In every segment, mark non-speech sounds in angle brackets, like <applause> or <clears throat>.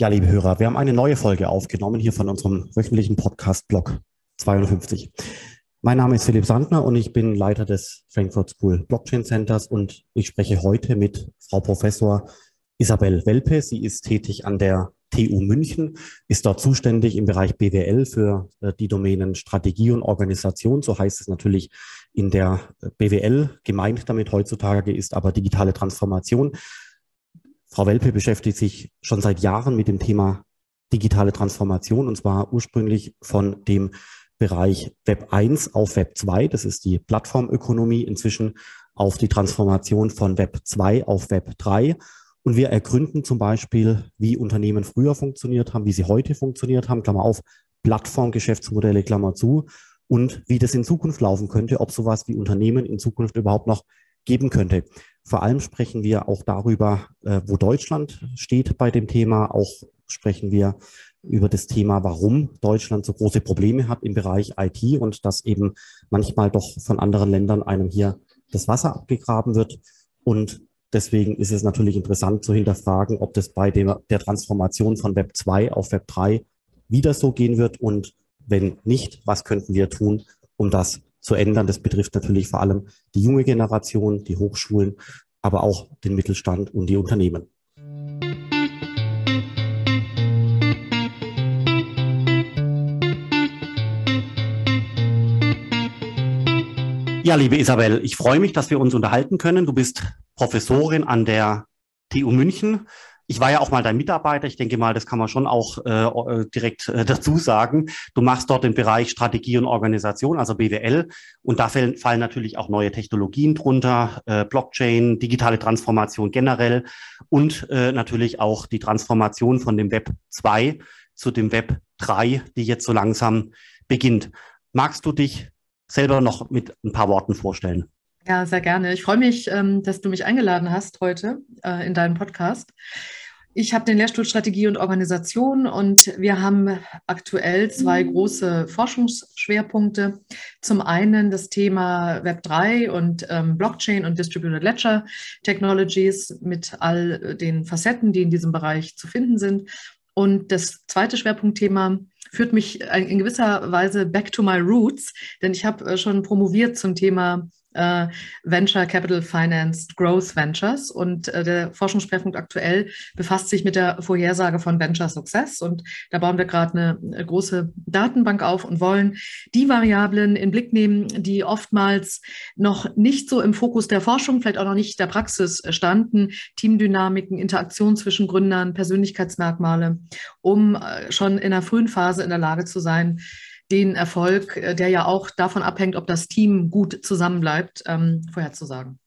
Ja, liebe Hörer, wir haben eine neue Folge aufgenommen hier von unserem wöchentlichen Podcast Blog 52. Mein Name ist Philipp Sandner und ich bin Leiter des Frankfurt School Blockchain Centers und ich spreche heute mit Frau Professor Isabel Welpe. Sie ist tätig an der TU München, ist dort zuständig im Bereich BWL für äh, die Domänen Strategie und Organisation. So heißt es natürlich in der äh, BWL. Gemeint damit heutzutage ist aber digitale Transformation. Frau Welpe beschäftigt sich schon seit Jahren mit dem Thema digitale Transformation und zwar ursprünglich von dem Bereich Web 1 auf Web 2. Das ist die Plattformökonomie inzwischen auf die Transformation von Web 2 auf Web 3. Und wir ergründen zum Beispiel, wie Unternehmen früher funktioniert haben, wie sie heute funktioniert haben, Klammer auf, Plattformgeschäftsmodelle, Klammer zu, und wie das in Zukunft laufen könnte, ob sowas wie Unternehmen in Zukunft überhaupt noch geben könnte. Vor allem sprechen wir auch darüber, äh, wo Deutschland steht bei dem Thema. Auch sprechen wir über das Thema, warum Deutschland so große Probleme hat im Bereich IT und dass eben manchmal doch von anderen Ländern einem hier das Wasser abgegraben wird. Und deswegen ist es natürlich interessant zu hinterfragen, ob das bei dem, der Transformation von Web 2 auf Web 3 wieder so gehen wird und wenn nicht, was könnten wir tun, um das zu ändern. Das betrifft natürlich vor allem die junge Generation, die Hochschulen, aber auch den Mittelstand und die Unternehmen. Ja, liebe Isabel, ich freue mich, dass wir uns unterhalten können. Du bist Professorin an der TU München ich war ja auch mal dein Mitarbeiter. Ich denke mal, das kann man schon auch äh, äh, direkt äh, dazu sagen. Du machst dort den Bereich Strategie und Organisation, also BWL. Und da fallen, fallen natürlich auch neue Technologien drunter, äh, Blockchain, digitale Transformation generell und äh, natürlich auch die Transformation von dem Web 2 zu dem Web 3, die jetzt so langsam beginnt. Magst du dich selber noch mit ein paar Worten vorstellen? Ja, sehr gerne. Ich freue mich, ähm, dass du mich eingeladen hast heute äh, in deinem Podcast. Ich habe den Lehrstuhl Strategie und Organisation und wir haben aktuell zwei große Forschungsschwerpunkte. Zum einen das Thema Web3 und ähm, Blockchain und Distributed Ledger Technologies mit all den Facetten, die in diesem Bereich zu finden sind. Und das zweite Schwerpunktthema führt mich in gewisser Weise back to my roots, denn ich habe äh, schon promoviert zum Thema äh, Venture Capital Financed Growth Ventures. Und äh, der Forschungsschwerpunkt aktuell befasst sich mit der Vorhersage von Venture Success. Und da bauen wir gerade eine, eine große Datenbank auf und wollen die Variablen in Blick nehmen, die oftmals noch nicht so im Fokus der Forschung, vielleicht auch noch nicht der Praxis standen. Teamdynamiken, Interaktion zwischen Gründern, Persönlichkeitsmerkmale, um äh, schon in der frühen Phase in der Lage zu sein, den Erfolg, äh, der ja auch davon abhängt, ob das Team gut zusammenbleibt, ähm, vorherzusagen.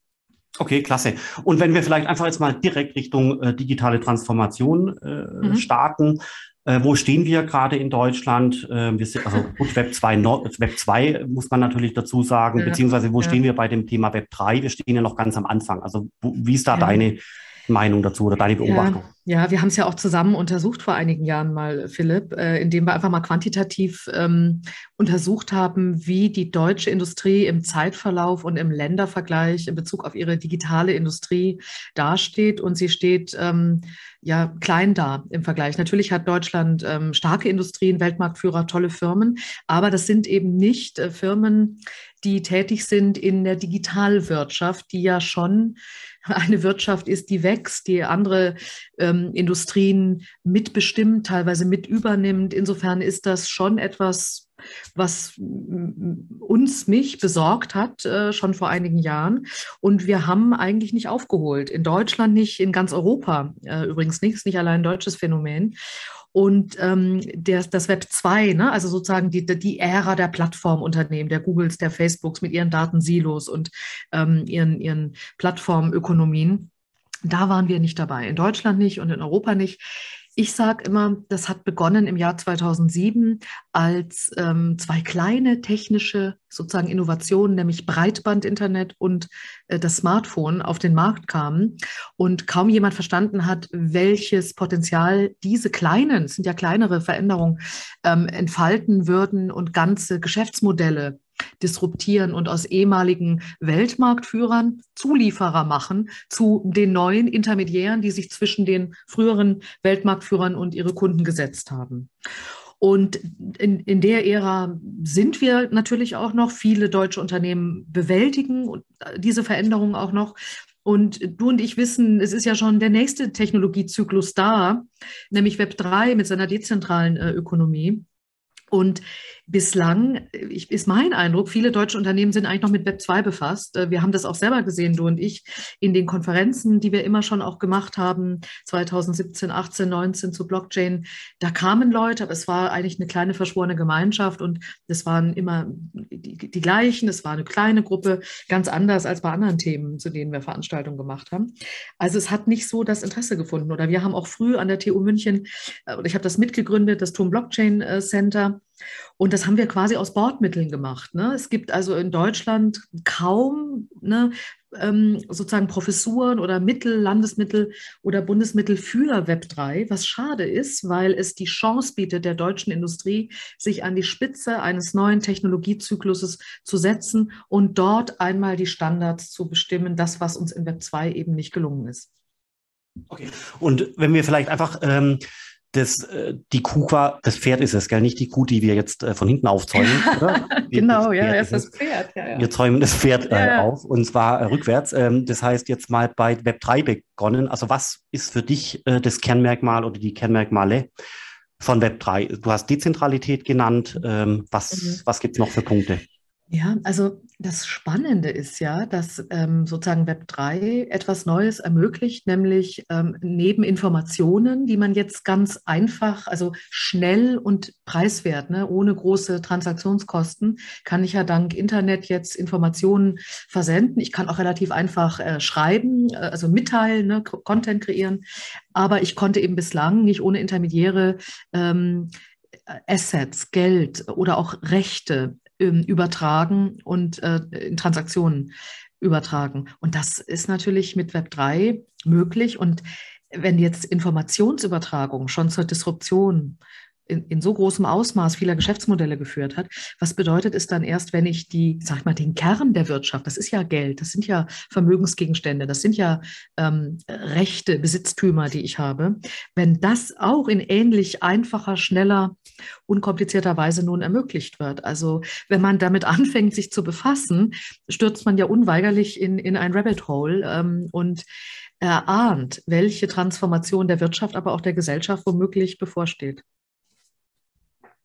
Okay, klasse. Und wenn wir vielleicht einfach jetzt mal direkt Richtung äh, digitale Transformation äh, mhm. starten, äh, wo stehen wir gerade in Deutschland? Äh, wir sind, also gut, Web 2, Web 2 muss man natürlich dazu sagen, ja, beziehungsweise wo ja. stehen wir bei dem Thema Web 3? Wir stehen ja noch ganz am Anfang. Also wo, wie ist da ja. deine Meinung dazu oder deine Beobachtung? Ja, ja wir haben es ja auch zusammen untersucht vor einigen Jahren mal, Philipp, äh, indem wir einfach mal quantitativ ähm, untersucht haben, wie die deutsche Industrie im Zeitverlauf und im Ländervergleich in Bezug auf ihre digitale Industrie dasteht. Und sie steht ähm, ja klein da im Vergleich. Natürlich hat Deutschland ähm, starke Industrien, Weltmarktführer, tolle Firmen, aber das sind eben nicht äh, Firmen, die tätig sind in der Digitalwirtschaft, die ja schon eine Wirtschaft ist, die wächst, die andere ähm, Industrien mitbestimmt, teilweise mit übernimmt. Insofern ist das schon etwas, was uns, mich besorgt hat, äh, schon vor einigen Jahren. Und wir haben eigentlich nicht aufgeholt. In Deutschland nicht, in ganz Europa äh, übrigens nicht, ist nicht allein ein deutsches Phänomen. Und ähm, der, das Web 2, ne, also sozusagen die, die Ära der Plattformunternehmen, der Googles, der Facebooks mit ihren Datensilos und ähm, ihren, ihren Plattformökonomien, da waren wir nicht dabei. In Deutschland nicht und in Europa nicht. Ich sage immer, das hat begonnen im Jahr 2007, als ähm, zwei kleine technische sozusagen Innovationen, nämlich Breitbandinternet und äh, das Smartphone auf den Markt kamen. Und kaum jemand verstanden hat, welches Potenzial diese kleinen, es sind ja kleinere Veränderungen, ähm, entfalten würden und ganze Geschäftsmodelle disruptieren und aus ehemaligen Weltmarktführern Zulieferer machen zu den neuen Intermediären, die sich zwischen den früheren Weltmarktführern und ihre Kunden gesetzt haben. Und in, in der Ära sind wir natürlich auch noch. Viele deutsche Unternehmen bewältigen diese Veränderungen auch noch. Und du und ich wissen, es ist ja schon der nächste Technologiezyklus da, nämlich Web 3 mit seiner dezentralen äh, Ökonomie. Und bislang ist mein Eindruck, viele deutsche Unternehmen sind eigentlich noch mit Web 2 befasst. Äh, wir haben das auch selber gesehen, du und ich, in den Konferenzen, die wir immer schon auch gemacht haben, 2017, 18, 19 zu Blockchain. Da kamen Leute, aber es war eigentlich eine kleine verschworene Gemeinschaft und das waren immer die, die gleichen. Es war eine kleine Gruppe, ganz anders als bei anderen Themen, zu denen wir Veranstaltungen gemacht haben. Also es hat nicht so das Interesse gefunden. Oder wir haben auch früh an der TU München, äh, ich habe das mitgegründet, das TUM Blockchain äh, Center. Und das haben wir quasi aus Bordmitteln gemacht. Ne? Es gibt also in Deutschland kaum ne, ähm, sozusagen Professuren oder Mittel, Landesmittel oder Bundesmittel für Web3, was schade ist, weil es die Chance bietet, der deutschen Industrie, sich an die Spitze eines neuen Technologiezykluses zu setzen und dort einmal die Standards zu bestimmen, das, was uns in Web2 eben nicht gelungen ist. Okay. Und wenn wir vielleicht einfach ähm, das, äh, die Kuh war, das Pferd ist es, gell? Nicht die Kuh, die wir jetzt äh, von hinten aufzäumen, oder? <laughs> genau, ja, es ist das Pferd. Ja, ja. Wir zäumen das Pferd äh, ja, auf und zwar äh, rückwärts. Ähm, das heißt, jetzt mal bei Web 3 begonnen. Also, was ist für dich äh, das Kernmerkmal oder die Kernmerkmale von Web 3? Du hast Dezentralität genannt. Ähm, was mhm. was gibt es noch für Punkte? Ja, also das Spannende ist ja, dass ähm, sozusagen Web3 etwas Neues ermöglicht, nämlich ähm, neben Informationen, die man jetzt ganz einfach, also schnell und preiswert, ne, ohne große Transaktionskosten, kann ich ja dank Internet jetzt Informationen versenden. Ich kann auch relativ einfach äh, schreiben, äh, also mitteilen, ne, Content kreieren. Aber ich konnte eben bislang nicht ohne Intermediäre ähm, Assets, Geld oder auch Rechte übertragen und äh, in Transaktionen übertragen. Und das ist natürlich mit Web3 möglich. Und wenn jetzt Informationsübertragung schon zur Disruption in, in, so großem Ausmaß vieler Geschäftsmodelle geführt hat. Was bedeutet es dann erst, wenn ich die, sag ich mal, den Kern der Wirtschaft, das ist ja Geld, das sind ja Vermögensgegenstände, das sind ja ähm, Rechte, Besitztümer, die ich habe, wenn das auch in ähnlich einfacher, schneller, unkomplizierter Weise nun ermöglicht wird. Also wenn man damit <laughs> anfängt, sich zu befassen, stürzt man ja unweigerlich in, in ein Rabbit Hole ähm, und erahnt, welche Transformation der Wirtschaft, aber auch der Gesellschaft womöglich bevorsteht.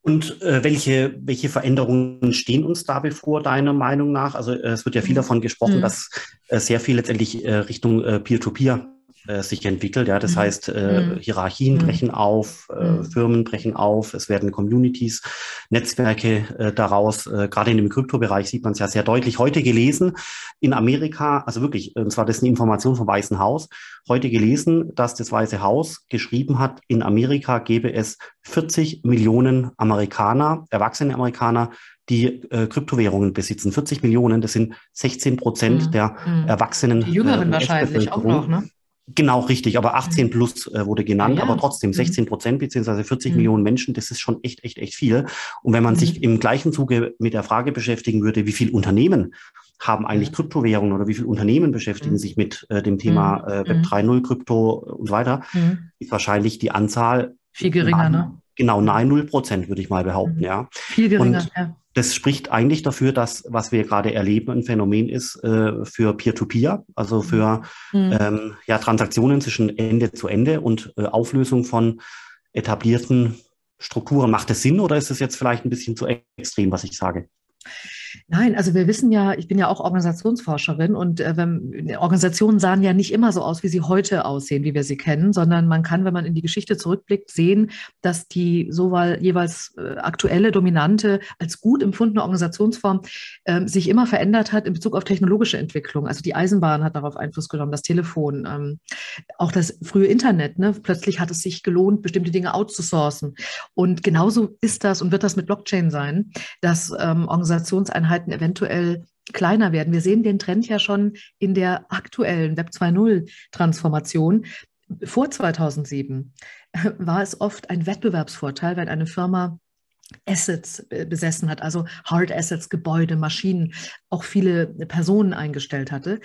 Und äh, welche, welche Veränderungen stehen uns da bevor, deiner Meinung nach? Also äh, es wird ja viel mhm. davon gesprochen, mhm. dass äh, sehr viel letztendlich äh, Richtung äh, Peer-to-Peer äh, sich entwickelt. Ja, das mhm. heißt, äh, mhm. Hierarchien mhm. brechen auf, äh, mhm. Firmen brechen auf, es werden Communities, Netzwerke äh, daraus. Äh, gerade in dem Kryptobereich sieht man es ja sehr deutlich. Heute gelesen in Amerika, also wirklich, und zwar das ist eine Information vom Weißen Haus, heute gelesen, dass das Weiße Haus geschrieben hat, in Amerika gäbe es 40 Millionen Amerikaner, erwachsene Amerikaner, die äh, Kryptowährungen besitzen. 40 Millionen, das sind 16 Prozent mhm. der mhm. Erwachsenen. Die Jüngeren äh, wahrscheinlich auch noch, ne? Genau, richtig. Aber 18 mhm. plus äh, wurde genannt, ja. aber trotzdem 16 mhm. Prozent beziehungsweise 40 mhm. Millionen Menschen, das ist schon echt, echt, echt viel. Und wenn man mhm. sich im gleichen Zuge mit der Frage beschäftigen würde, wie viele Unternehmen haben eigentlich. Kryptowährungen oder wie viele Unternehmen beschäftigen mhm. sich mit äh, dem Thema mhm. äh, Web 3.0, Krypto und so weiter, ist wahrscheinlich die Anzahl viel geringer, ne? Genau, nahe null Prozent, würde ich mal behaupten, ja. Viel geringer, und, ja das spricht eigentlich dafür, dass was wir gerade erleben, ein Phänomen ist äh, für Peer-to-Peer, -Peer, also für mhm. ähm, ja, Transaktionen zwischen Ende zu Ende und äh, Auflösung von etablierten Strukturen. Macht das Sinn oder ist es jetzt vielleicht ein bisschen zu extrem, was ich sage? Nein, also wir wissen ja, ich bin ja auch Organisationsforscherin und äh, wenn, Organisationen sahen ja nicht immer so aus, wie sie heute aussehen, wie wir sie kennen, sondern man kann, wenn man in die Geschichte zurückblickt, sehen, dass die sowohl jeweils äh, aktuelle, dominante als gut empfundene Organisationsform äh, sich immer verändert hat in Bezug auf technologische Entwicklung. Also die Eisenbahn hat darauf Einfluss genommen, das Telefon, ähm, auch das frühe Internet. Ne? Plötzlich hat es sich gelohnt, bestimmte Dinge outzusourcen. Und genauso ist das und wird das mit Blockchain sein, dass ähm, Organisationseinheiten Einheiten eventuell kleiner werden. Wir sehen den Trend ja schon in der aktuellen Web 2.0 Transformation. Vor 2007 war es oft ein Wettbewerbsvorteil, wenn eine Firma Assets besessen hat, also Hard Assets, Gebäude, Maschinen, auch viele Personen eingestellt hatte.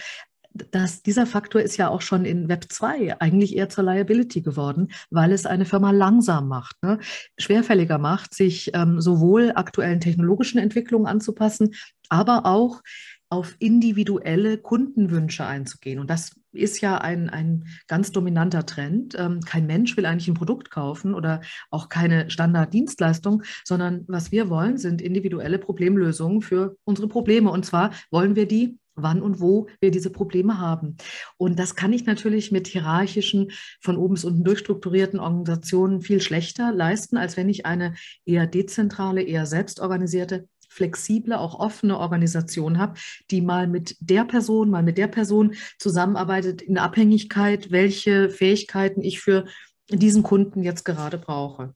Das, dieser Faktor ist ja auch schon in Web 2 eigentlich eher zur Liability geworden, weil es eine Firma langsam macht, ne? schwerfälliger macht, sich ähm, sowohl aktuellen technologischen Entwicklungen anzupassen, aber auch auf individuelle Kundenwünsche einzugehen. Und das ist ja ein, ein ganz dominanter Trend. Ähm, kein Mensch will eigentlich ein Produkt kaufen oder auch keine Standarddienstleistung, sondern was wir wollen, sind individuelle Problemlösungen für unsere Probleme. Und zwar wollen wir die wann und wo wir diese Probleme haben. Und das kann ich natürlich mit hierarchischen, von oben bis unten durchstrukturierten Organisationen viel schlechter leisten, als wenn ich eine eher dezentrale, eher selbstorganisierte flexible, auch offene Organisation habe, die mal mit der Person, mal mit der Person zusammenarbeitet in Abhängigkeit, welche Fähigkeiten ich für diesen Kunden jetzt gerade brauche.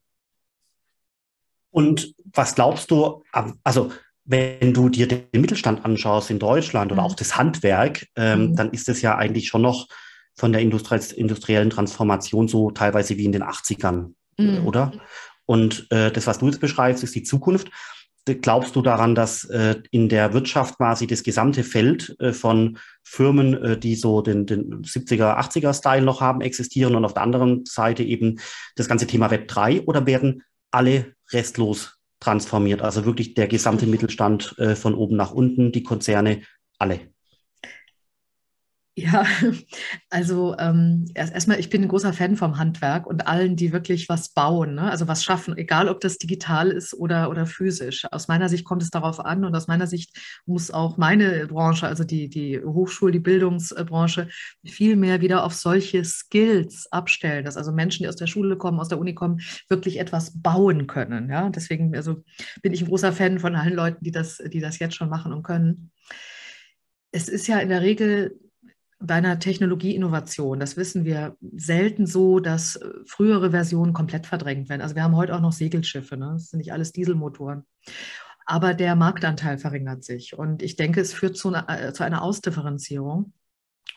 Und was glaubst du, also wenn du dir den Mittelstand anschaust in Deutschland oder mhm. auch das Handwerk, ähm, mhm. dann ist es ja eigentlich schon noch von der industriellen Transformation so teilweise wie in den 80ern, mhm. oder? Und äh, das, was du jetzt beschreibst, ist die Zukunft glaubst du daran, dass äh, in der Wirtschaft quasi das gesamte Feld äh, von Firmen, äh, die so den, den 70er, 80er Style noch haben, existieren und auf der anderen Seite eben das ganze Thema Web 3 oder werden alle restlos transformiert? Also wirklich der gesamte Mittelstand äh, von oben nach unten, die Konzerne, alle. Ja, <laughs> also ähm, erstmal, ich bin ein großer Fan vom Handwerk und allen, die wirklich was bauen, ne? also was schaffen, egal ob das digital ist oder, oder physisch. Aus meiner Sicht kommt es darauf an und aus meiner Sicht muss auch meine Branche, also die, die Hochschul-, die Bildungsbranche, viel mehr wieder auf solche Skills abstellen, dass also Menschen, die aus der Schule kommen, aus der Uni kommen, wirklich etwas bauen können. Ja? Deswegen also bin ich ein großer Fan von allen Leuten, die das, die das jetzt schon machen und können. Es ist ja in der Regel bei einer Technologieinnovation, das wissen wir, selten so, dass äh, frühere Versionen komplett verdrängt werden. Also wir haben heute auch noch Segelschiffe, ne? das sind nicht alles Dieselmotoren. Aber der Marktanteil verringert sich. Und ich denke, es führt zu einer, äh, zu einer Ausdifferenzierung.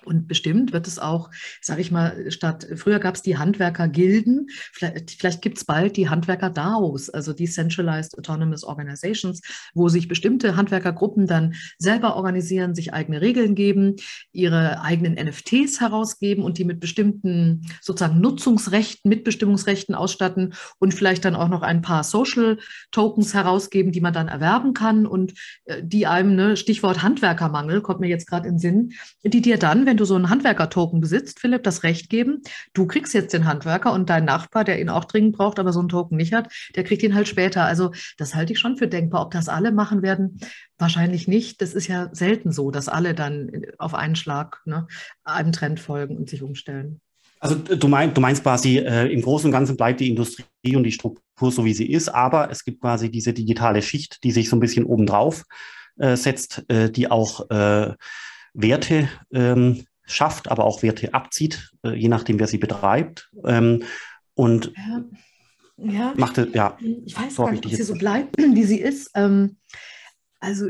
Und bestimmt wird es auch, sage ich mal, statt früher gab es die Handwerkergilden, vielleicht, vielleicht gibt es bald die Handwerker-DAOs, also Decentralized Autonomous Organizations, wo sich bestimmte Handwerkergruppen dann selber organisieren, sich eigene Regeln geben, ihre eigenen NFTs herausgeben und die mit bestimmten sozusagen Nutzungsrechten, Mitbestimmungsrechten ausstatten und vielleicht dann auch noch ein paar Social Tokens herausgeben, die man dann erwerben kann. Und äh, die einem, ne, Stichwort Handwerkermangel, kommt mir jetzt gerade in den Sinn, die dir dann, wenn du so einen Handwerker-Token besitzt, Philipp, das Recht geben, du kriegst jetzt den Handwerker und dein Nachbar, der ihn auch dringend braucht, aber so einen Token nicht hat, der kriegt ihn halt später. Also das halte ich schon für denkbar. Ob das alle machen werden, wahrscheinlich nicht. Das ist ja selten so, dass alle dann auf einen Schlag ne, einem Trend folgen und sich umstellen. Also du, mein, du meinst quasi, äh, im Großen und Ganzen bleibt die Industrie und die Struktur so, wie sie ist, aber es gibt quasi diese digitale Schicht, die sich so ein bisschen obendrauf äh, setzt, äh, die auch äh, Werte ähm, schafft, aber auch Werte abzieht, äh, je nachdem, wer sie betreibt. Ähm, und ja, ja, machte, ja. Ich weiß gar nicht, ob sie so bleibt, <clears throat> wie sie ist. Ähm, also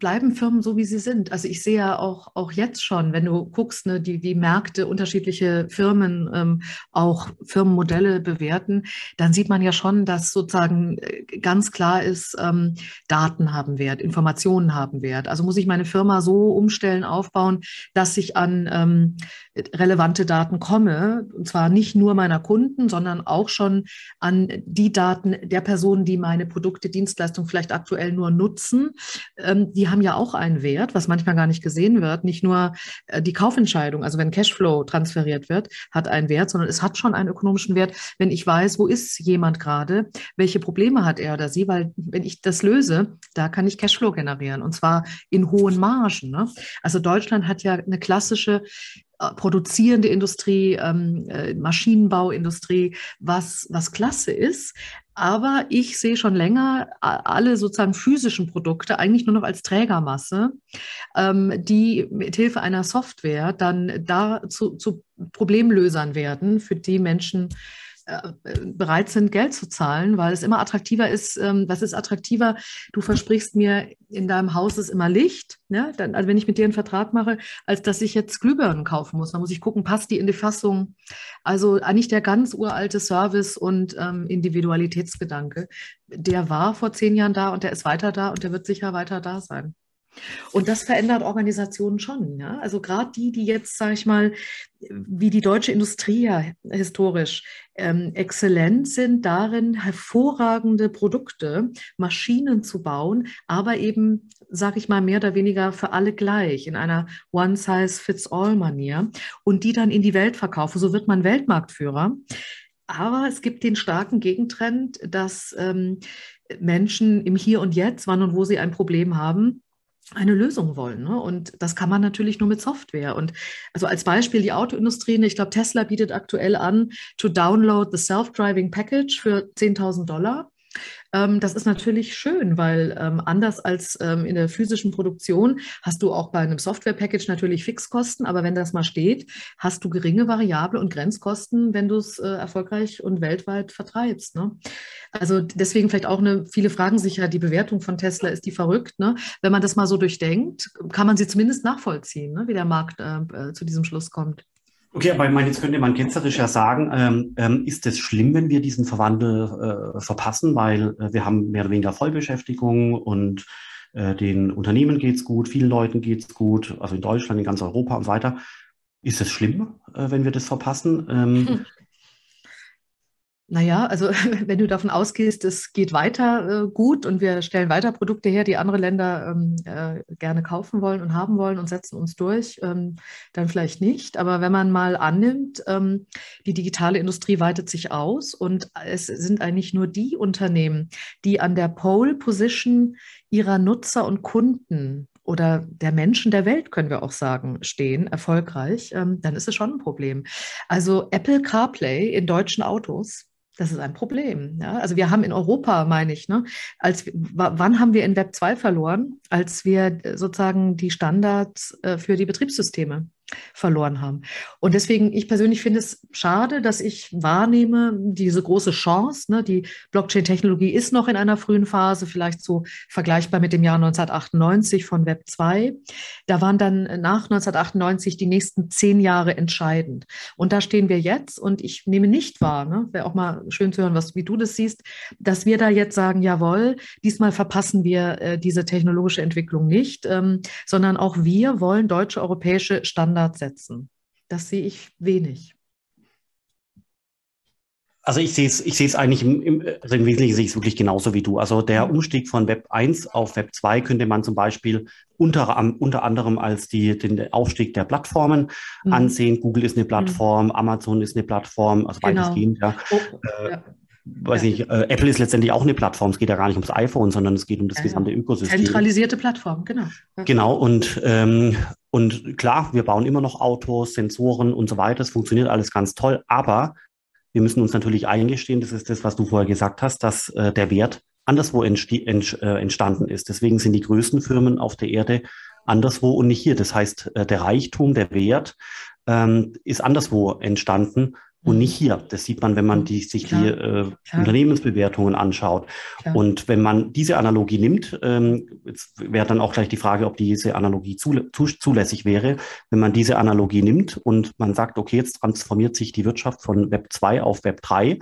bleiben Firmen so, wie sie sind. Also ich sehe ja auch, auch jetzt schon, wenn du guckst, ne, die, die Märkte, unterschiedliche Firmen, ähm, auch Firmenmodelle bewerten, dann sieht man ja schon, dass sozusagen äh, ganz klar ist, ähm, Daten haben Wert, Informationen haben Wert. Also muss ich meine Firma so umstellen, aufbauen, dass ich an ähm, relevante Daten komme. Und zwar nicht nur meiner Kunden, sondern auch schon an die Daten der Personen, die meine Produkte, Dienstleistungen vielleicht aktuell nur nutzen ähm, die haben ja auch einen Wert, was manchmal gar nicht gesehen wird. Nicht nur äh, die Kaufentscheidung, also wenn Cashflow transferiert wird, hat einen Wert, sondern es hat schon einen ökonomischen Wert, wenn ich weiß, wo ist jemand gerade, welche Probleme hat er oder sie, weil wenn ich das löse, da kann ich Cashflow generieren und zwar in hohen Margen. Ne? Also Deutschland hat ja eine klassische produzierende Industrie, ähm, äh, Maschinenbauindustrie, was, was klasse ist. Aber ich sehe schon länger alle sozusagen physischen Produkte eigentlich nur noch als Trägermasse, ähm, die mit Hilfe einer Software dann da zu, zu Problemlösern werden für die Menschen, äh, bereit sind, Geld zu zahlen, weil es immer attraktiver ist. Ähm, was ist attraktiver? Du versprichst mir, in deinem Haus ist immer Licht, ne? Dann, also wenn ich mit dir einen Vertrag mache, als dass ich jetzt Glühbirnen kaufen muss. Da muss ich gucken, passt die in die Fassung. Also eigentlich der ganz uralte Service und ähm, Individualitätsgedanke, der war vor zehn Jahren da und der ist weiter da und der wird sicher weiter da sein. Und das verändert Organisationen schon. Ja? Also gerade die, die jetzt, sage ich mal, wie die deutsche Industrie ja historisch ähm, exzellent sind darin, hervorragende Produkte, Maschinen zu bauen, aber eben, sage ich mal, mehr oder weniger für alle gleich, in einer One-Size-Fits-All-Manier und die dann in die Welt verkaufen. So wird man Weltmarktführer. Aber es gibt den starken Gegentrend, dass ähm, Menschen im Hier und Jetzt, wann und wo sie ein Problem haben, eine Lösung wollen. Ne? Und das kann man natürlich nur mit Software. Und also als Beispiel die Autoindustrie, ne, ich glaube, Tesla bietet aktuell an, to download the self-driving package für 10.000 Dollar. Ähm, das ist natürlich schön, weil ähm, anders als ähm, in der physischen Produktion hast du auch bei einem Software-Package natürlich Fixkosten, aber wenn das mal steht, hast du geringe Variable- und Grenzkosten, wenn du es äh, erfolgreich und weltweit vertreibst. Ne? Also deswegen vielleicht auch eine, viele fragen sich ja, die Bewertung von Tesla, ist die verrückt? Ne? Wenn man das mal so durchdenkt, kann man sie zumindest nachvollziehen, ne? wie der Markt äh, äh zu diesem Schluss kommt. Okay, aber ich meine, jetzt könnte man ketzerisch ja sagen, ähm, ähm, ist es schlimm, wenn wir diesen Verwandel äh, verpassen, weil äh, wir haben mehr oder weniger Vollbeschäftigung und äh, den Unternehmen geht's gut, vielen Leuten geht's gut, also in Deutschland, in ganz Europa und weiter. Ist es schlimm, äh, wenn wir das verpassen? Ähm, hm. <laughs> Naja, also <laughs> wenn du davon ausgehst, es geht weiter äh, gut und wir stellen weiter Produkte her, die andere Länder ähm, äh, gerne kaufen wollen und haben wollen und setzen uns durch, ähm, dann vielleicht nicht. Aber wenn man mal annimmt, ähm, die digitale Industrie weitet sich aus und es sind eigentlich nur die Unternehmen, die an der Pole Position ihrer Nutzer und Kunden oder der Menschen der Welt, können wir auch sagen, stehen, erfolgreich, ähm, dann ist es schon ein Problem. Also Apple CarPlay in deutschen Autos das ist ein Problem. Ja? Also wir haben in Europa, meine ich, ne, als, wann haben wir in Web 2 verloren? Als wir sozusagen die Standards äh, für die Betriebssysteme verloren haben. Und deswegen, ich persönlich finde es schade, dass ich wahrnehme, diese große Chance, ne, die Blockchain-Technologie ist noch in einer frühen Phase, vielleicht so vergleichbar mit dem Jahr 1998 von Web 2. Da waren dann nach 1998 die nächsten zehn Jahre entscheidend. Und da stehen wir jetzt und ich nehme nicht wahr, ne, wäre auch mal schön zu hören, was, wie du das siehst, dass wir da jetzt sagen, jawohl, diesmal verpassen wir äh, diese technologische Entwicklung nicht, ähm, sondern auch wir wollen deutsche, europäische Standards Standard setzen. Das sehe ich wenig. Also ich sehe es, ich sehe es eigentlich im, im, also im Wesentlichen sehe ich es wirklich genauso wie du. Also der mhm. Umstieg von Web 1 auf Web 2 könnte man zum Beispiel unter, unter anderem als die, den Aufstieg der Plattformen mhm. ansehen. Google ist eine mhm. Plattform, mhm. Amazon ist eine Plattform, also genau. weitestgehend, ja. Oh, äh, ja weiß ja. nicht, äh, Apple ist letztendlich auch eine Plattform. Es geht ja gar nicht ums iPhone, sondern es geht um das ja, gesamte Ökosystem. Zentralisierte Plattform, genau. Genau, und, ähm, und klar, wir bauen immer noch Autos, Sensoren und so weiter. Es funktioniert alles ganz toll, aber wir müssen uns natürlich eingestehen, das ist das, was du vorher gesagt hast, dass äh, der Wert anderswo ent äh, entstanden ist. Deswegen sind die größten Firmen auf der Erde anderswo und nicht hier. Das heißt, äh, der Reichtum, der Wert ähm, ist anderswo entstanden und nicht hier. Das sieht man, wenn man die, sich Klar. die äh, Unternehmensbewertungen anschaut. Klar. Und wenn man diese Analogie nimmt, ähm, jetzt wäre dann auch gleich die Frage, ob diese Analogie zu, zu, zulässig wäre. Wenn man diese Analogie nimmt und man sagt, okay, jetzt transformiert sich die Wirtschaft von Web 2 auf Web 3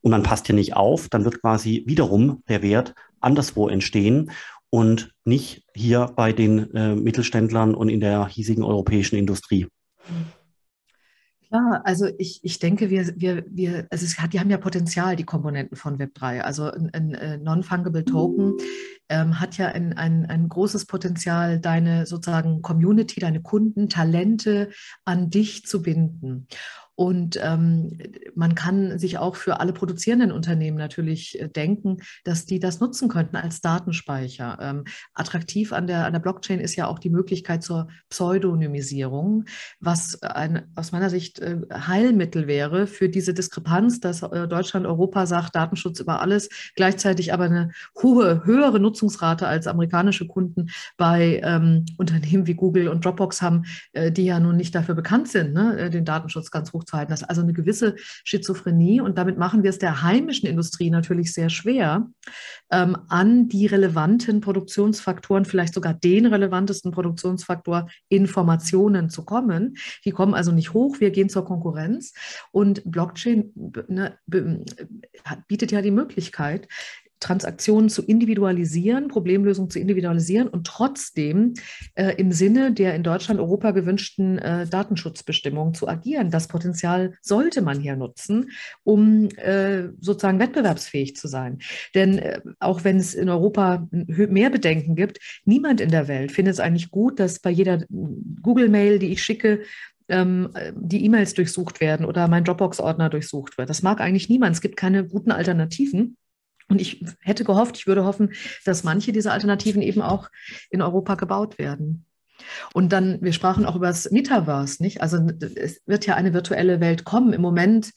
und man passt hier nicht auf, dann wird quasi wiederum der Wert anderswo entstehen und nicht hier bei den äh, Mittelständlern und in der hiesigen europäischen Industrie. Mhm. Ja, also ich, ich denke, wir, wir, wir, also es hat, die haben ja Potenzial, die Komponenten von Web3. Also ein, ein äh, Non-Fungible Token ähm, hat ja ein, ein, ein großes Potenzial, deine sozusagen Community, deine Kunden, Talente an dich zu binden. Und ähm, man kann sich auch für alle produzierenden Unternehmen natürlich äh, denken, dass die das nutzen könnten als Datenspeicher. Ähm, attraktiv an der, an der Blockchain ist ja auch die Möglichkeit zur Pseudonymisierung, was ein, aus meiner Sicht äh, Heilmittel wäre für diese Diskrepanz, dass äh, Deutschland, Europa sagt, Datenschutz über alles, gleichzeitig aber eine hohe, höhere Nutzungsrate als amerikanische Kunden bei ähm, Unternehmen wie Google und Dropbox haben, äh, die ja nun nicht dafür bekannt sind, ne, den Datenschutz ganz hoch hochzuhalten. Das ist also eine gewisse Schizophrenie und damit machen wir es der heimischen Industrie natürlich sehr schwer, ähm, an die relevanten Produktionsfaktoren, vielleicht sogar den relevantesten Produktionsfaktor Informationen zu kommen. Die kommen also nicht hoch, wir gehen zur Konkurrenz und Blockchain ne, bietet ja die Möglichkeit, Transaktionen zu individualisieren, Problemlösungen zu individualisieren und trotzdem äh, im Sinne der in Deutschland, Europa gewünschten äh, Datenschutzbestimmungen zu agieren. Das Potenzial sollte man hier nutzen, um äh, sozusagen wettbewerbsfähig zu sein. Denn äh, auch wenn es in Europa mehr Bedenken gibt, niemand in der Welt findet es eigentlich gut, dass bei jeder Google-Mail, die ich schicke, ähm, die E-Mails durchsucht werden oder mein Dropbox-Ordner durchsucht wird. Das mag eigentlich niemand. Es gibt keine guten Alternativen. Und ich hätte gehofft, ich würde hoffen, dass manche dieser Alternativen eben auch in Europa gebaut werden. Und dann, wir sprachen auch über das Metaverse, nicht? Also es wird ja eine virtuelle Welt kommen. Im Moment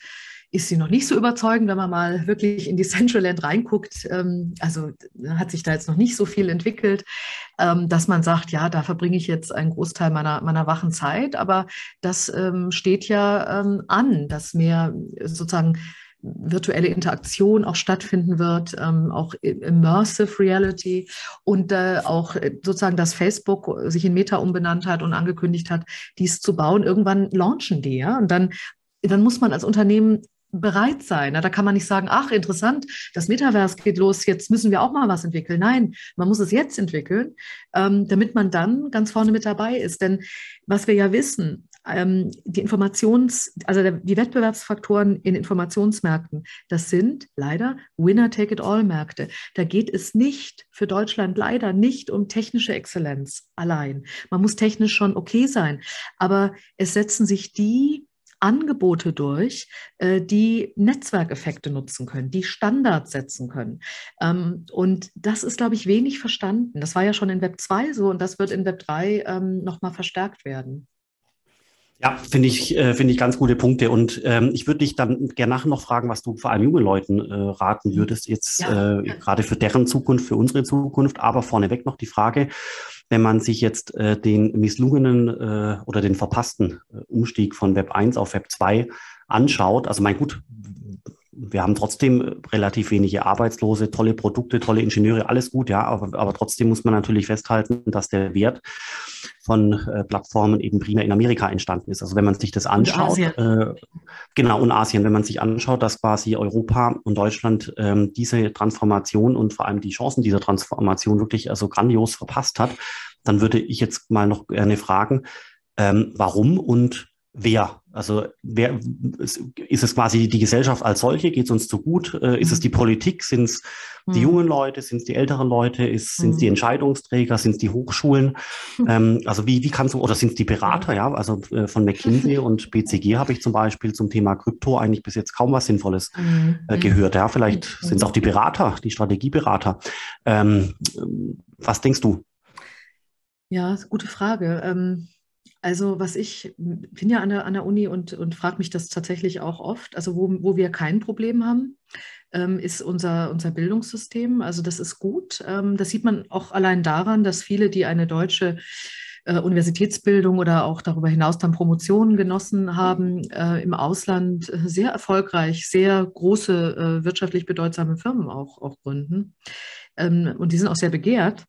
ist sie noch nicht so überzeugend, wenn man mal wirklich in die Central Land reinguckt. Ähm, also hat sich da jetzt noch nicht so viel entwickelt, ähm, dass man sagt, ja, da verbringe ich jetzt einen Großteil meiner, meiner wachen Zeit. Aber das ähm, steht ja an, dass mehr sozusagen virtuelle Interaktion auch stattfinden wird, ähm, auch Immersive Reality und äh, auch äh, sozusagen, dass Facebook sich in Meta umbenannt hat und angekündigt hat, dies zu bauen. Irgendwann launchen die, ja, und dann, dann muss man als Unternehmen bereit sein. Da kann man nicht sagen, ach, interessant, das Metaverse geht los, jetzt müssen wir auch mal was entwickeln. Nein, man muss es jetzt entwickeln, ähm, damit man dann ganz vorne mit dabei ist. Denn was wir ja wissen, ähm, die Informations-, also die Wettbewerbsfaktoren in Informationsmärkten, das sind leider Winner-Take-it-all-Märkte. Da geht es nicht für Deutschland leider nicht um technische Exzellenz allein. Man muss technisch schon okay sein, aber es setzen sich die Angebote durch, äh, die Netzwerkeffekte nutzen können, die Standards setzen können. Ähm, und das ist, glaube ich, wenig verstanden. Das war ja schon in Web 2 so und das wird in Web 3 ähm, nochmal verstärkt werden. Ja, finde ich, äh, finde ich ganz gute Punkte. Und ähm, ich würde dich dann gerne nachher noch fragen, was du vor allem jungen Leuten äh, raten würdest, jetzt ja. äh, gerade für deren Zukunft, für unsere Zukunft. Aber vorneweg noch die Frage, wenn man sich jetzt äh, den misslungenen äh, oder den verpassten äh, Umstieg von Web 1 auf Web 2 anschaut, also mein gut, wir haben trotzdem relativ wenige Arbeitslose, tolle Produkte, tolle Ingenieure, alles gut, ja, aber, aber trotzdem muss man natürlich festhalten, dass der Wert von äh, Plattformen eben primär in Amerika entstanden ist. Also wenn man sich das anschaut, äh, genau, und Asien, wenn man sich anschaut, dass quasi Europa und Deutschland ähm, diese Transformation und vor allem die Chancen dieser Transformation wirklich also grandios verpasst hat, dann würde ich jetzt mal noch gerne fragen, ähm, warum und wer? Also wer ist es quasi die Gesellschaft als solche? Geht es uns zu gut? Äh, ist es mhm. die Politik? Sind es die mhm. jungen Leute? Sind es die älteren Leute? Sind es die mhm. Entscheidungsträger? Sind es die Hochschulen? <laughs> Ähm, also wie, wie kannst du, oder sind es die Berater? Ja, also äh, von McKinsey <laughs> und BCG habe ich zum Beispiel zum Thema Krypto eigentlich bis jetzt kaum was Sinnvolles äh, gehört. Ja, vielleicht sind es auch die Berater, die Strategieberater. Ähm, was denkst du? Ja, gute Frage. Ähm also was ich bin ja an der, an der Uni und, und frage mich das tatsächlich auch oft. Also wo, wo wir kein Problem haben, ähm, ist unser, unser Bildungssystem. Also das ist gut. Ähm, das sieht man auch allein daran, dass viele, die eine deutsche äh, Universitätsbildung oder auch darüber hinaus dann Promotionen genossen haben, äh, im Ausland äh, sehr erfolgreich, sehr große, äh, wirtschaftlich bedeutsame Firmen auch, auch gründen. Ähm, und die sind auch sehr begehrt.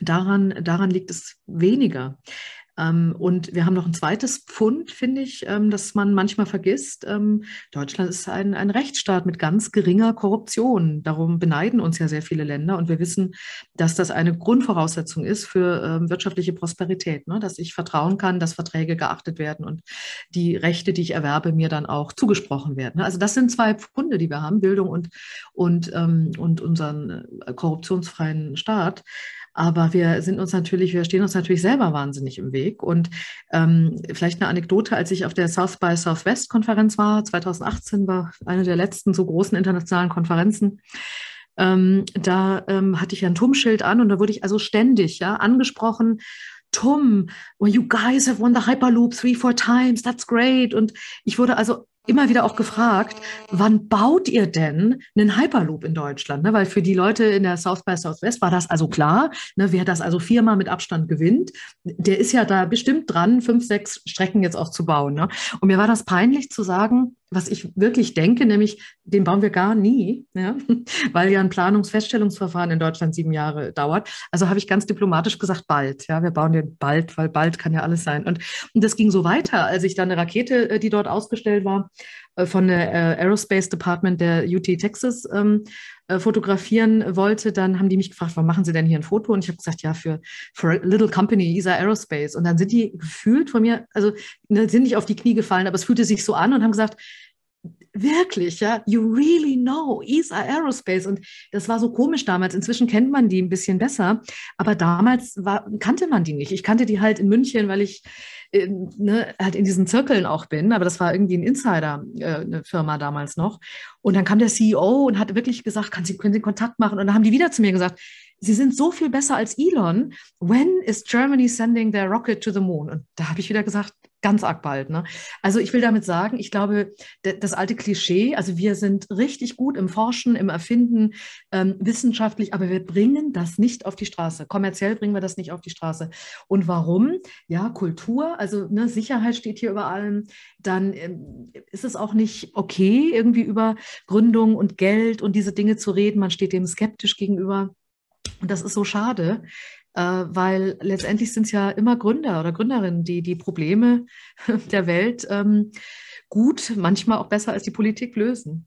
Daran, daran liegt es weniger. Ähm, und wir haben noch ein zweites Pfund, finde ich, ähm, das man manchmal vergisst. Ähm, Deutschland ist ein, ein Rechtsstaat mit ganz geringer Korruption. Darum beneiden uns ja sehr viele Länder. Und wir wissen, dass das eine Grundvoraussetzung ist für wirtschaftliche Prosperität, ne? dass ich vertrauen kann, dass Verträge geachtet werden und die Rechte, die ich erwerbe, mir dann auch zugesprochen werden. Ne? Also das sind zwei Pfunde, die wir haben, Bildung und, und, und unseren äh, korruptionsfreien Staat. Aber wir sind uns natürlich, wir stehen uns natürlich selber wahnsinnig im Weg. Und ähm, vielleicht eine Anekdote, als ich auf der South by Southwest Konferenz war, 2018 war eine der letzten so großen internationalen Konferenzen. Ähm, da ähm, hatte ich ein TUM-Schild an und da wurde ich also ständig ja, angesprochen. TUM, well, you guys have won the Hyperloop three, four times, that's great. Und ich wurde also immer wieder auch gefragt, wann baut ihr denn einen Hyperloop in Deutschland? Ne? Weil für die Leute in der South by Southwest war das also klar, ne? wer das also viermal mit Abstand gewinnt, der ist ja da bestimmt dran, fünf, sechs Strecken jetzt auch zu bauen. Ne? Und mir war das peinlich zu sagen, was ich wirklich denke, nämlich den bauen wir gar nie, ja? <laughs> weil ja ein Planungsfeststellungsverfahren in Deutschland sieben Jahre dauert. Also habe ich ganz diplomatisch gesagt, bald. Ja, wir bauen den bald, weil bald kann ja alles sein. Und, und das ging so weiter, als ich dann eine Rakete, äh, die dort ausgestellt war, von der äh, Aerospace Department der UT Texas ähm, fotografieren wollte, dann haben die mich gefragt, warum machen Sie denn hier ein Foto? Und ich habe gesagt, ja, für, for a little company, ESA Aerospace. Und dann sind die gefühlt von mir, also ne, sind nicht auf die Knie gefallen, aber es fühlte sich so an und haben gesagt, wirklich, ja, you really know ESA Aerospace. Und das war so komisch damals. Inzwischen kennt man die ein bisschen besser, aber damals war, kannte man die nicht. Ich kannte die halt in München, weil ich äh, ne, halt in diesen Zirkeln auch bin, aber das war irgendwie ein Insider, äh, eine Firma damals noch. Und dann kam der CEO und hat wirklich gesagt, kann Sie, können Sie Kontakt machen? Und dann haben die wieder zu mir gesagt, Sie sind so viel besser als Elon. When is Germany sending their rocket to the moon? Und da habe ich wieder gesagt, ganz arg bald. Ne? Also ich will damit sagen, ich glaube, das alte Klischee, also wir sind richtig gut im Forschen, im Erfinden, ähm, wissenschaftlich, aber wir bringen das nicht auf die Straße. Kommerziell bringen wir das nicht auf die Straße. Und warum? Ja, Kultur, also ne, Sicherheit steht hier über allem. Dann ähm, ist es auch nicht okay, irgendwie über Gründung und Geld und diese Dinge zu reden. Man steht dem skeptisch gegenüber. Und das ist so schade, weil letztendlich sind es ja immer Gründer oder Gründerinnen, die die Probleme <laughs> der Welt ähm, gut, manchmal auch besser als die Politik lösen.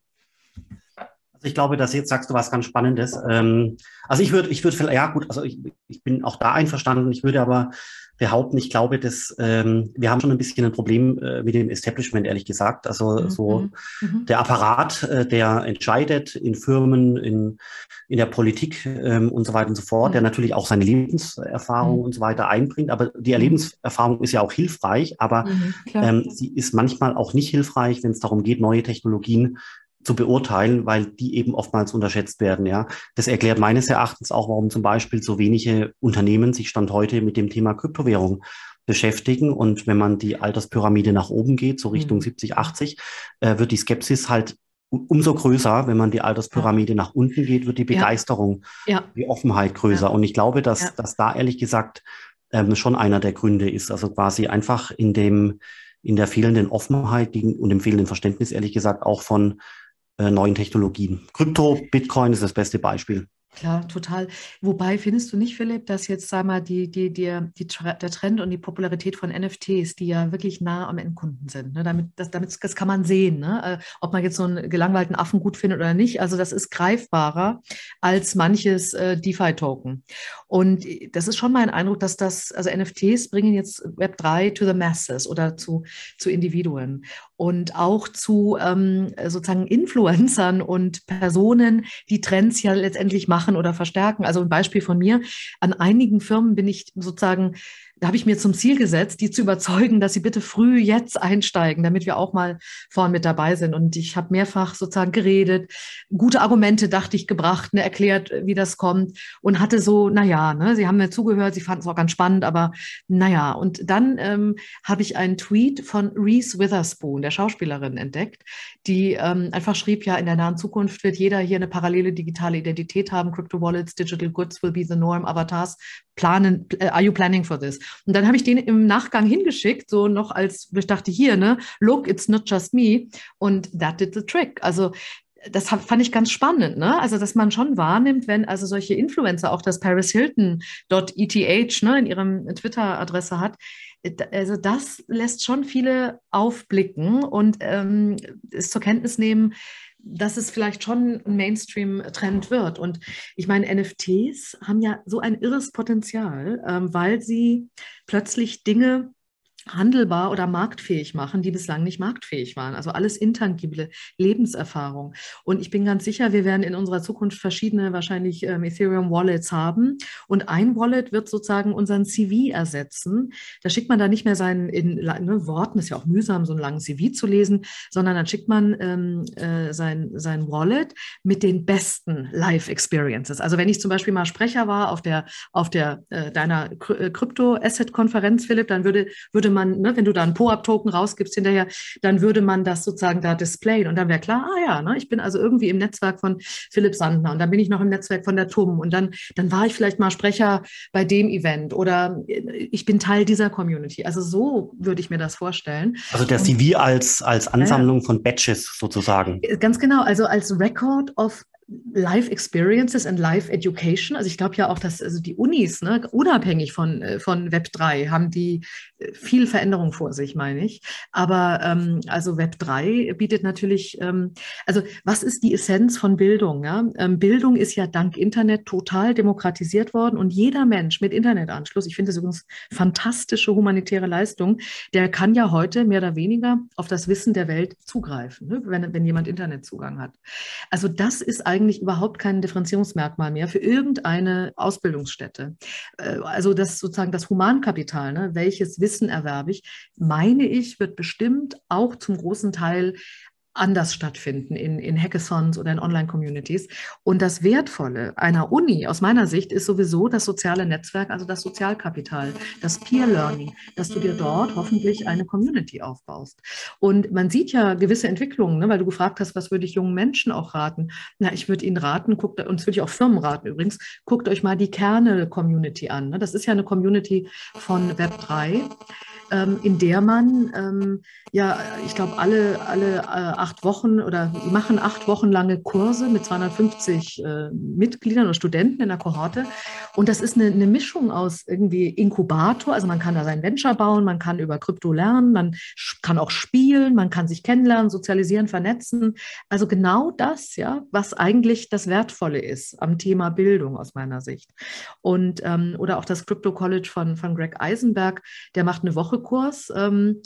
Also ich glaube, dass jetzt sagst du was ganz Spannendes. Ähm, also ich würde, ich würde, ja gut, also ich, ich bin auch da einverstanden. Ich würde aber behaupten, ich glaube, dass ähm, wir haben schon ein bisschen ein Problem äh, mit dem Establishment, ehrlich gesagt. Also mhm. so mhm. mhm. der Apparat, äh, der entscheidet in Firmen, in, in der Politik ähm, und so weiter und so fort, mhm. der natürlich auch seine Lebenserfahrung mhm. und so weiter einbringt. Aber die mhm. Lebenserfahrung ist ja auch hilfreich, aber ähm, sie ist manchmal auch nicht hilfreich, wenn es darum geht, neue Technologien zu beurteilen, weil die eben oftmals unterschätzt werden. Ja, das erklärt meines Erachtens auch, warum zum Beispiel so wenige Unternehmen sich stand heute mit dem Thema Kryptowährung beschäftigen. Und wenn man die Alterspyramide nach oben geht, so Richtung mhm. 70, 80, äh, wird die Skepsis halt umso größer. Wenn man die Alterspyramide ja. nach unten geht, wird die Begeisterung, ja. die Offenheit größer. Ja. Und ich glaube, dass, dass da ehrlich gesagt ähm, schon einer der Gründe ist. Also quasi einfach in dem, in der fehlenden Offenheit gegen, und dem fehlenden Verständnis, ehrlich gesagt, auch von äh, neuen Technologien. Krypto, Bitcoin ist das beste Beispiel. Klar, total. Wobei findest du nicht, Philipp, dass jetzt, sag mal, die, die, die, die, der Trend und die Popularität von NFTs, die ja wirklich nah am Endkunden sind, ne? damit, das, damit, das kann man sehen, ne? Äh, ob man jetzt so einen gelangweilten Affen gut findet oder nicht. Also das ist greifbarer als manches äh, DeFi-Token. Und das ist schon mein Eindruck, dass das, also NFTs bringen jetzt Web 3 to the masses oder zu, zu Individuen und auch zu ähm, sozusagen Influencern und Personen, die Trends ja letztendlich machen oder verstärken. Also ein Beispiel von mir, an einigen Firmen bin ich sozusagen habe ich mir zum Ziel gesetzt, die zu überzeugen, dass sie bitte früh jetzt einsteigen, damit wir auch mal vorn mit dabei sind. Und ich habe mehrfach sozusagen geredet, gute Argumente, dachte ich, gebracht, ne, erklärt, wie das kommt und hatte so, naja, ne, sie haben mir zugehört, sie fanden es auch ganz spannend, aber naja. Und dann ähm, habe ich einen Tweet von Reese Witherspoon, der Schauspielerin, entdeckt, die ähm, einfach schrieb, ja, in der nahen Zukunft wird jeder hier eine parallele digitale Identität haben, Crypto Wallets, Digital Goods will be the norm, Avatars planen, äh, are you planning for this? Und dann habe ich den im Nachgang hingeschickt, so noch als, ich dachte, hier, ne, look, it's not just me. Und that did the trick. Also das fand ich ganz spannend, ne? Also, dass man schon wahrnimmt, wenn also solche Influencer, auch das Paris Hilton.eth, ne, in ihrem Twitter-Adresse hat, also das lässt schon viele aufblicken und ähm, es zur Kenntnis nehmen, dass es vielleicht schon ein Mainstream-Trend wird. Und ich meine, NFTs haben ja so ein irres Potenzial, ähm, weil sie plötzlich Dinge handelbar oder marktfähig machen, die bislang nicht marktfähig waren. Also alles intangible Lebenserfahrung. Und ich bin ganz sicher, wir werden in unserer Zukunft verschiedene wahrscheinlich ähm, Ethereum Wallets haben. Und ein Wallet wird sozusagen unseren CV ersetzen. Da schickt man da nicht mehr seinen in ne, Worten, ist ja auch mühsam, so einen langen CV zu lesen, sondern dann schickt man ähm, äh, sein, sein Wallet mit den besten Live-Experiences. Also wenn ich zum Beispiel mal Sprecher war auf der, auf der äh, deiner Krypto-Asset-Konferenz, Philipp, dann würde, würde man, ne, wenn du da einen POAP-Token rausgibst hinterher, dann würde man das sozusagen da displayen und dann wäre klar, ah ja, ne, ich bin also irgendwie im Netzwerk von Philipp Sandner und dann bin ich noch im Netzwerk von der TUM und dann, dann war ich vielleicht mal Sprecher bei dem Event oder ich bin Teil dieser Community. Also so würde ich mir das vorstellen. Also der CV als, als Ansammlung ja, von Badges sozusagen. Ganz genau, also als Record of Life Experiences and Life Education. Also ich glaube ja auch, dass also die Unis, ne, unabhängig von, äh, von Web 3, haben die äh, viel Veränderung vor sich, meine ich. Aber ähm, also Web 3 bietet natürlich, ähm, also was ist die Essenz von Bildung? Ja? Ähm, Bildung ist ja dank Internet total demokratisiert worden und jeder Mensch mit Internetanschluss, ich finde das übrigens fantastische humanitäre Leistung, der kann ja heute mehr oder weniger auf das Wissen der Welt zugreifen, ne? wenn, wenn jemand Internetzugang hat. Also das ist eigentlich eigentlich überhaupt kein Differenzierungsmerkmal mehr für irgendeine Ausbildungsstätte. Äh, also das sozusagen das Humankapital, ne? welches Wissen erwerbe ich, meine ich, wird bestimmt auch zum großen Teil anders stattfinden in, in Hackathons oder in Online-Communities. Und das Wertvolle einer Uni aus meiner Sicht ist sowieso das soziale Netzwerk, also das Sozialkapital, das Peer-Learning, dass du dir dort hoffentlich eine Community aufbaust. Und man sieht ja gewisse Entwicklungen, ne, weil du gefragt hast, was würde ich jungen Menschen auch raten? Na, ich würde ihnen raten, guckt, und das würde ich auch Firmen raten übrigens, guckt euch mal die Kernel-Community an. Ne? Das ist ja eine Community von Web3 ähm, in der man, ähm, ja, ich glaube, alle, alle äh, acht Wochen oder die machen acht Wochen lange Kurse mit 250 äh, Mitgliedern oder Studenten in der Kohorte. Und das ist eine, eine, Mischung aus irgendwie Inkubator, also man kann da sein Venture bauen, man kann über Krypto lernen, man kann auch spielen, man kann sich kennenlernen, sozialisieren, vernetzen. Also genau das, ja, was eigentlich das Wertvolle ist am Thema Bildung aus meiner Sicht. Und ähm, oder auch das Crypto College von, von Greg Eisenberg, der macht eine Woche Kurs ähm,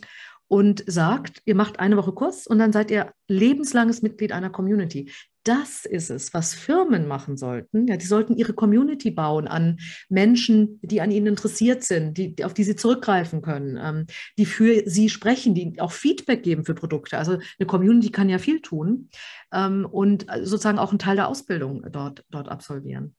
und sagt, ihr macht eine Woche Kurs und dann seid ihr lebenslanges Mitglied einer Community. Das ist es, was Firmen machen sollten. Ja, die sollten ihre Community bauen an Menschen, die an ihnen interessiert sind, die, auf die sie zurückgreifen können, ähm, die für sie sprechen, die auch Feedback geben für Produkte. Also eine Community kann ja viel tun ähm, und sozusagen auch einen Teil der Ausbildung dort, dort absolvieren.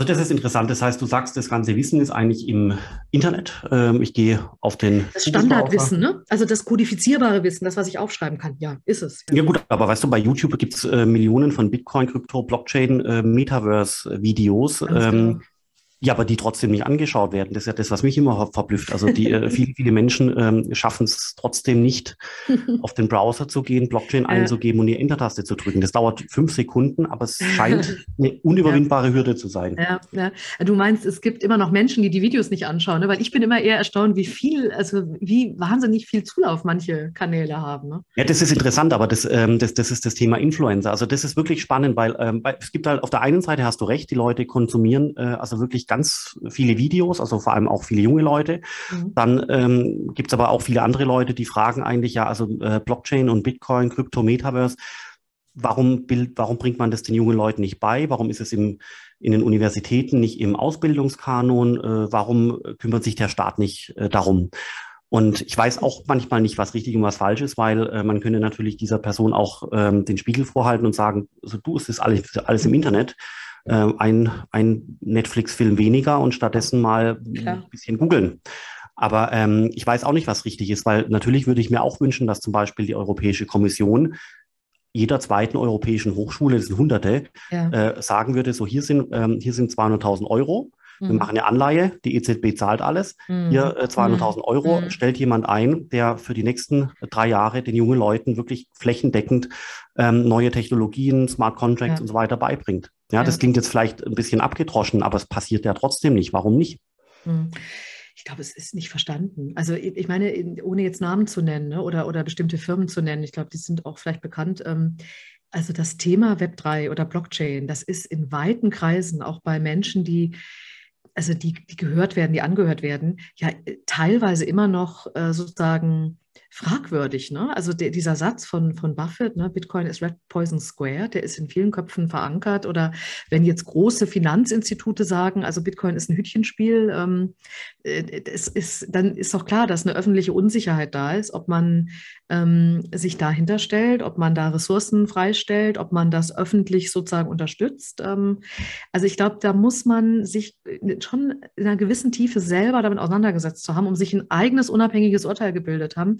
Also das ist interessant. Das heißt, du sagst, das ganze Wissen ist eigentlich im Internet. Ähm, ich gehe auf den. Das Standardwissen, ne? Also das kodifizierbare Wissen, das, was ich aufschreiben kann. Ja, ist es. Ja, ja gut, aber weißt du, bei YouTube gibt es äh, Millionen von Bitcoin, Krypto, Blockchain, äh, Metaverse-Videos. Ähm, genau. Ja, aber die trotzdem nicht angeschaut werden. Das ist ja das, was mich immer verblüfft. Also die äh, <laughs> viele, viele Menschen ähm, schaffen es trotzdem nicht, <laughs> auf den Browser zu gehen, Blockchain einzugeben und die Enter-Taste zu drücken. Das dauert fünf Sekunden, aber es scheint eine <laughs> unüberwindbare ja. Hürde zu sein. Ja, ja. Du meinst, es gibt immer noch Menschen, die die Videos nicht anschauen, ne? weil ich bin immer eher erstaunt, wie viel, also wie wahnsinnig viel Zulauf manche Kanäle haben. Ne? Ja, das ist interessant, aber das, ähm, das, das ist das Thema Influencer. Also das ist wirklich spannend, weil ähm, es gibt halt auf der einen Seite hast du recht, die Leute konsumieren äh, also wirklich ganz viele Videos, also vor allem auch viele junge Leute. Mhm. Dann ähm, gibt es aber auch viele andere Leute, die fragen eigentlich ja, also äh, Blockchain und Bitcoin, Krypto, Metaverse, warum, bild, warum bringt man das den jungen Leuten nicht bei? Warum ist es im, in den Universitäten nicht im Ausbildungskanon? Äh, warum kümmert sich der Staat nicht äh, darum? Und ich weiß auch manchmal nicht, was richtig und was falsch ist, weil äh, man könnte natürlich dieser Person auch ähm, den Spiegel vorhalten und sagen, also du, es ist alles, alles im Internet äh, ein, ein Netflix-Film weniger und stattdessen mal Klar. ein bisschen googeln. Aber ähm, ich weiß auch nicht, was richtig ist, weil natürlich würde ich mir auch wünschen, dass zum Beispiel die Europäische Kommission jeder zweiten europäischen Hochschule, das sind Hunderte, ja. äh, sagen würde, so hier sind, ähm, hier sind 200.000 Euro. Wir mhm. machen eine Anleihe, die EZB zahlt alles. Mhm. Hier äh, 200.000 mhm. Euro mhm. stellt jemand ein, der für die nächsten drei Jahre den jungen Leuten wirklich flächendeckend ähm, neue Technologien, Smart Contracts ja. und so weiter beibringt. Ja, das klingt jetzt vielleicht ein bisschen abgedroschen, aber es passiert ja trotzdem nicht. Warum nicht? Mhm. Ich glaube, es ist nicht verstanden. Also ich meine, ohne jetzt Namen zu nennen ne, oder, oder bestimmte Firmen zu nennen, ich glaube, die sind auch vielleicht bekannt. Ähm, also das Thema Web3 oder Blockchain, das ist in weiten Kreisen, auch bei Menschen, die also die, die gehört werden, die angehört werden, ja teilweise immer noch äh, sozusagen fragwürdig. Ne? Also der, dieser Satz von, von Buffett, ne, Bitcoin ist Red Poison Square, der ist in vielen Köpfen verankert. Oder wenn jetzt große Finanzinstitute sagen, also Bitcoin ist ein Hütchenspiel, ähm, äh, es ist, dann ist doch klar, dass eine öffentliche Unsicherheit da ist, ob man ähm, sich dahinter stellt, ob man da Ressourcen freistellt, ob man das öffentlich sozusagen unterstützt. Ähm, also ich glaube, da muss man sich schon in einer gewissen Tiefe selber damit auseinandergesetzt zu haben, um sich ein eigenes unabhängiges Urteil gebildet haben,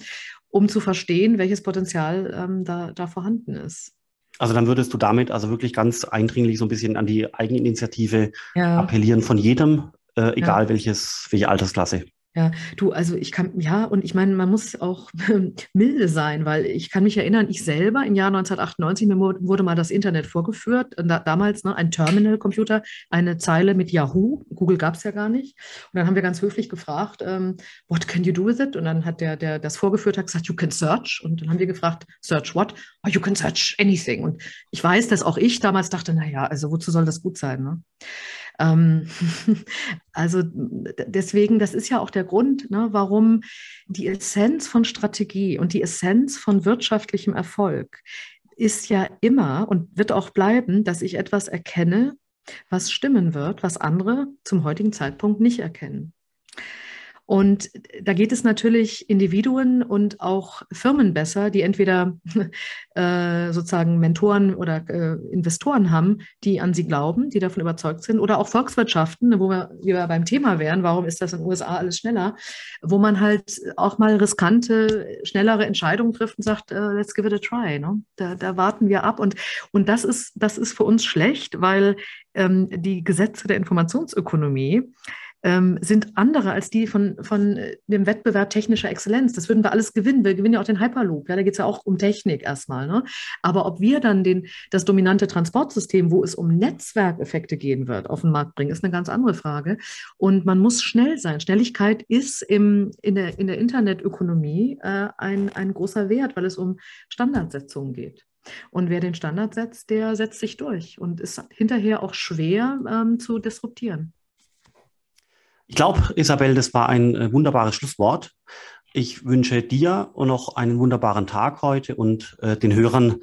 um zu verstehen, welches Potenzial ähm, da, da vorhanden ist. Also dann würdest du damit also wirklich ganz eindringlich so ein bisschen an die Eigeninitiative ja. appellieren von jedem, äh, egal ja. welches, welche Altersklasse. Ja, du, also ich kann, ja, und ich meine, man muss auch <laughs> milde sein, weil ich kann mich erinnern, ich selber im Jahr 1998, mir wurde mal das Internet vorgeführt, da, damals ne, ein Terminal-Computer, eine Zeile mit Yahoo, Google gab es ja gar nicht. Und dann haben wir ganz höflich gefragt, ähm, what can you do with it? Und dann hat der, der das vorgeführt hat, gesagt, you can search. Und dann haben wir gefragt, search what? Oh, you can search anything. Und ich weiß, dass auch ich damals dachte, naja, also wozu soll das gut sein? Ne? Ähm, <laughs> also deswegen, das ist ja auch der Grund, ne, warum die Essenz von Strategie und die Essenz von wirtschaftlichem Erfolg ist ja immer und wird auch bleiben, dass ich etwas erkenne, was stimmen wird, was andere zum heutigen Zeitpunkt nicht erkennen. Und da geht es natürlich Individuen und auch Firmen besser, die entweder <laughs> äh, sozusagen Mentoren oder äh, Investoren haben, die an sie glauben, die davon überzeugt sind, oder auch Volkswirtschaften, wo wir, wir beim Thema wären, warum ist das in den USA alles schneller, wo man halt auch mal riskante, schnellere Entscheidungen trifft und sagt, uh, let's give it a try. Ne? Da, da, warten wir ab. Und, und das, ist, das ist für uns schlecht, weil ähm, die Gesetze der Informationsökonomie, ähm, sind andere als die von, von äh, dem Wettbewerb technischer Exzellenz. Das würden wir alles gewinnen. Wir gewinnen ja auch den Hyperloop. Ja, da geht es ja auch um Technik erstmal. Ne? Aber ob wir dann den, das dominante Transportsystem, wo es um Netzwerkeffekte gehen wird, auf den Markt bringen, ist eine ganz andere Frage. Und man muss schnell sein. Schnelligkeit ist im, in, der, in der Internetökonomie äh, ein, ein großer Wert, weil es um Standardsetzungen geht. Und wer den Standard setzt, der setzt sich durch und ist hinterher auch schwer ähm, zu disruptieren. Ich glaube, Isabel, das war ein äh, wunderbares Schlusswort. Ich wünsche dir und noch einen wunderbaren Tag heute und äh, den Hörern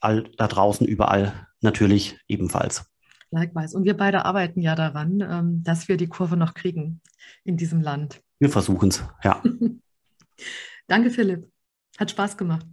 all, da draußen überall natürlich ebenfalls. Likewise. Und wir beide arbeiten ja daran, ähm, dass wir die Kurve noch kriegen in diesem Land. Wir versuchen es, ja. <laughs> Danke, Philipp. Hat Spaß gemacht.